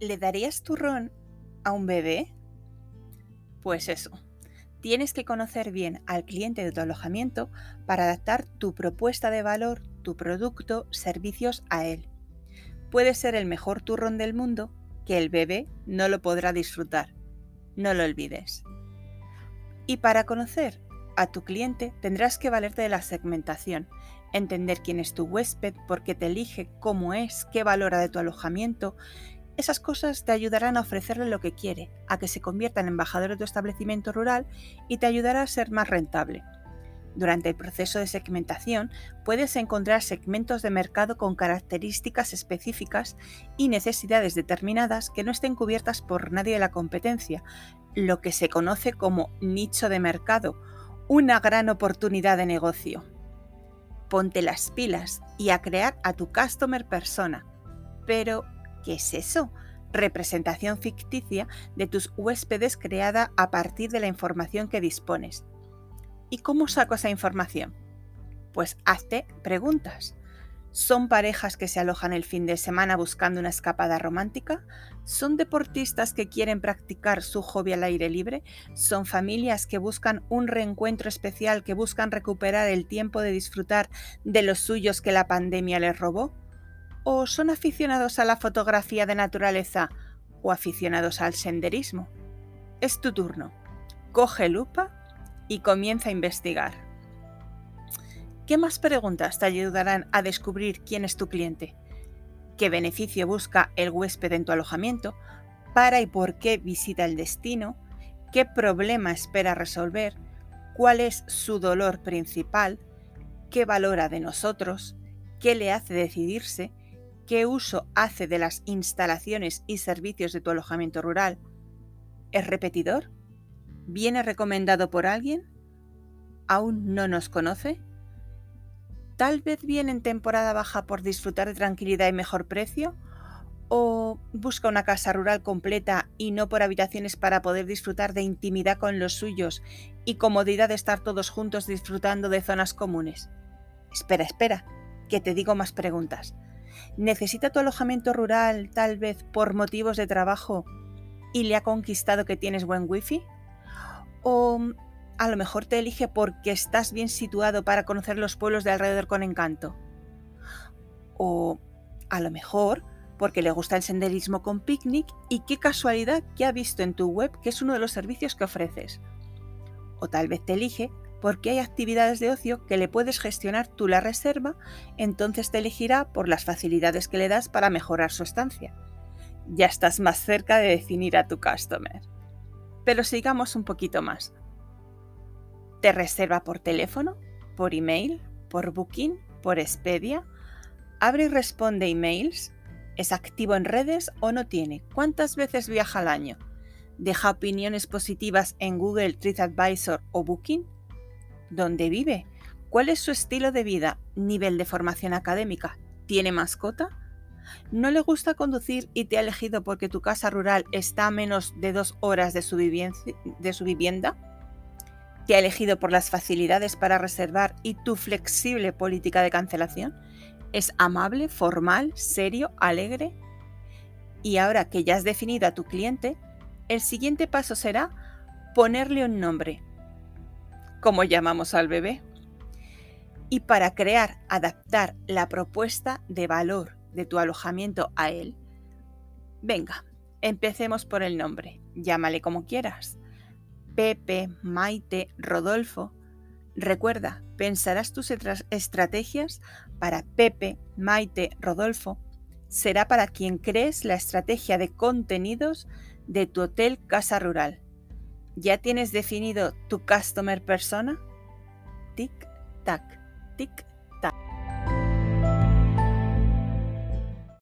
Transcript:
¿Le darías turrón a un bebé? Pues eso. Tienes que conocer bien al cliente de tu alojamiento para adaptar tu propuesta de valor, tu producto, servicios a él. Puede ser el mejor turrón del mundo que el bebé no lo podrá disfrutar. No lo olvides. Y para conocer a tu cliente tendrás que valerte de la segmentación, entender quién es tu huésped, por qué te elige, cómo es, qué valora de tu alojamiento, esas cosas te ayudarán a ofrecerle lo que quiere, a que se convierta en embajador de tu establecimiento rural y te ayudará a ser más rentable. Durante el proceso de segmentación puedes encontrar segmentos de mercado con características específicas y necesidades determinadas que no estén cubiertas por nadie de la competencia, lo que se conoce como nicho de mercado, una gran oportunidad de negocio. Ponte las pilas y a crear a tu customer persona, pero ¿Qué es eso? Representación ficticia de tus huéspedes creada a partir de la información que dispones. ¿Y cómo saco esa información? Pues hazte preguntas. ¿Son parejas que se alojan el fin de semana buscando una escapada romántica? ¿Son deportistas que quieren practicar su hobby al aire libre? ¿Son familias que buscan un reencuentro especial, que buscan recuperar el tiempo de disfrutar de los suyos que la pandemia les robó? ¿O son aficionados a la fotografía de naturaleza o aficionados al senderismo? Es tu turno. Coge lupa y comienza a investigar. ¿Qué más preguntas te ayudarán a descubrir quién es tu cliente? ¿Qué beneficio busca el huésped en tu alojamiento? ¿Para y por qué visita el destino? ¿Qué problema espera resolver? ¿Cuál es su dolor principal? ¿Qué valora de nosotros? ¿Qué le hace decidirse? ¿Qué uso hace de las instalaciones y servicios de tu alojamiento rural? ¿Es repetidor? ¿Viene recomendado por alguien? ¿Aún no nos conoce? ¿Tal vez viene en temporada baja por disfrutar de tranquilidad y mejor precio? ¿O busca una casa rural completa y no por habitaciones para poder disfrutar de intimidad con los suyos y comodidad de estar todos juntos disfrutando de zonas comunes? Espera, espera, que te digo más preguntas. ¿Necesita tu alojamiento rural tal vez por motivos de trabajo y le ha conquistado que tienes buen wifi? ¿O a lo mejor te elige porque estás bien situado para conocer los pueblos de alrededor con encanto? ¿O a lo mejor porque le gusta el senderismo con picnic y qué casualidad que ha visto en tu web que es uno de los servicios que ofreces? O tal vez te elige porque hay actividades de ocio que le puedes gestionar tú la reserva, entonces te elegirá por las facilidades que le das para mejorar su estancia. Ya estás más cerca de definir a tu customer. Pero sigamos un poquito más. ¿Te reserva por teléfono, por email, por booking, por Expedia? ¿Abre y responde emails? ¿Es activo en redes o no tiene? ¿Cuántas veces viaja al año? ¿Deja opiniones positivas en Google, TripAdvisor o Booking? ¿Dónde vive? ¿Cuál es su estilo de vida? ¿Nivel de formación académica? ¿Tiene mascota? ¿No le gusta conducir y te ha elegido porque tu casa rural está a menos de dos horas de su, de su vivienda? ¿Te ha elegido por las facilidades para reservar y tu flexible política de cancelación? ¿Es amable, formal, serio, alegre? Y ahora que ya has definido a tu cliente, el siguiente paso será ponerle un nombre, como llamamos al bebé. Y para crear, adaptar la propuesta de valor de tu alojamiento a él, venga, empecemos por el nombre, llámale como quieras. Pepe, Maite, Rodolfo. Recuerda, pensarás tus estrategias para Pepe, Maite, Rodolfo. Será para quien crees la estrategia de contenidos de tu hotel Casa Rural ¿Ya tienes definido tu customer persona? Tic, tac, tic,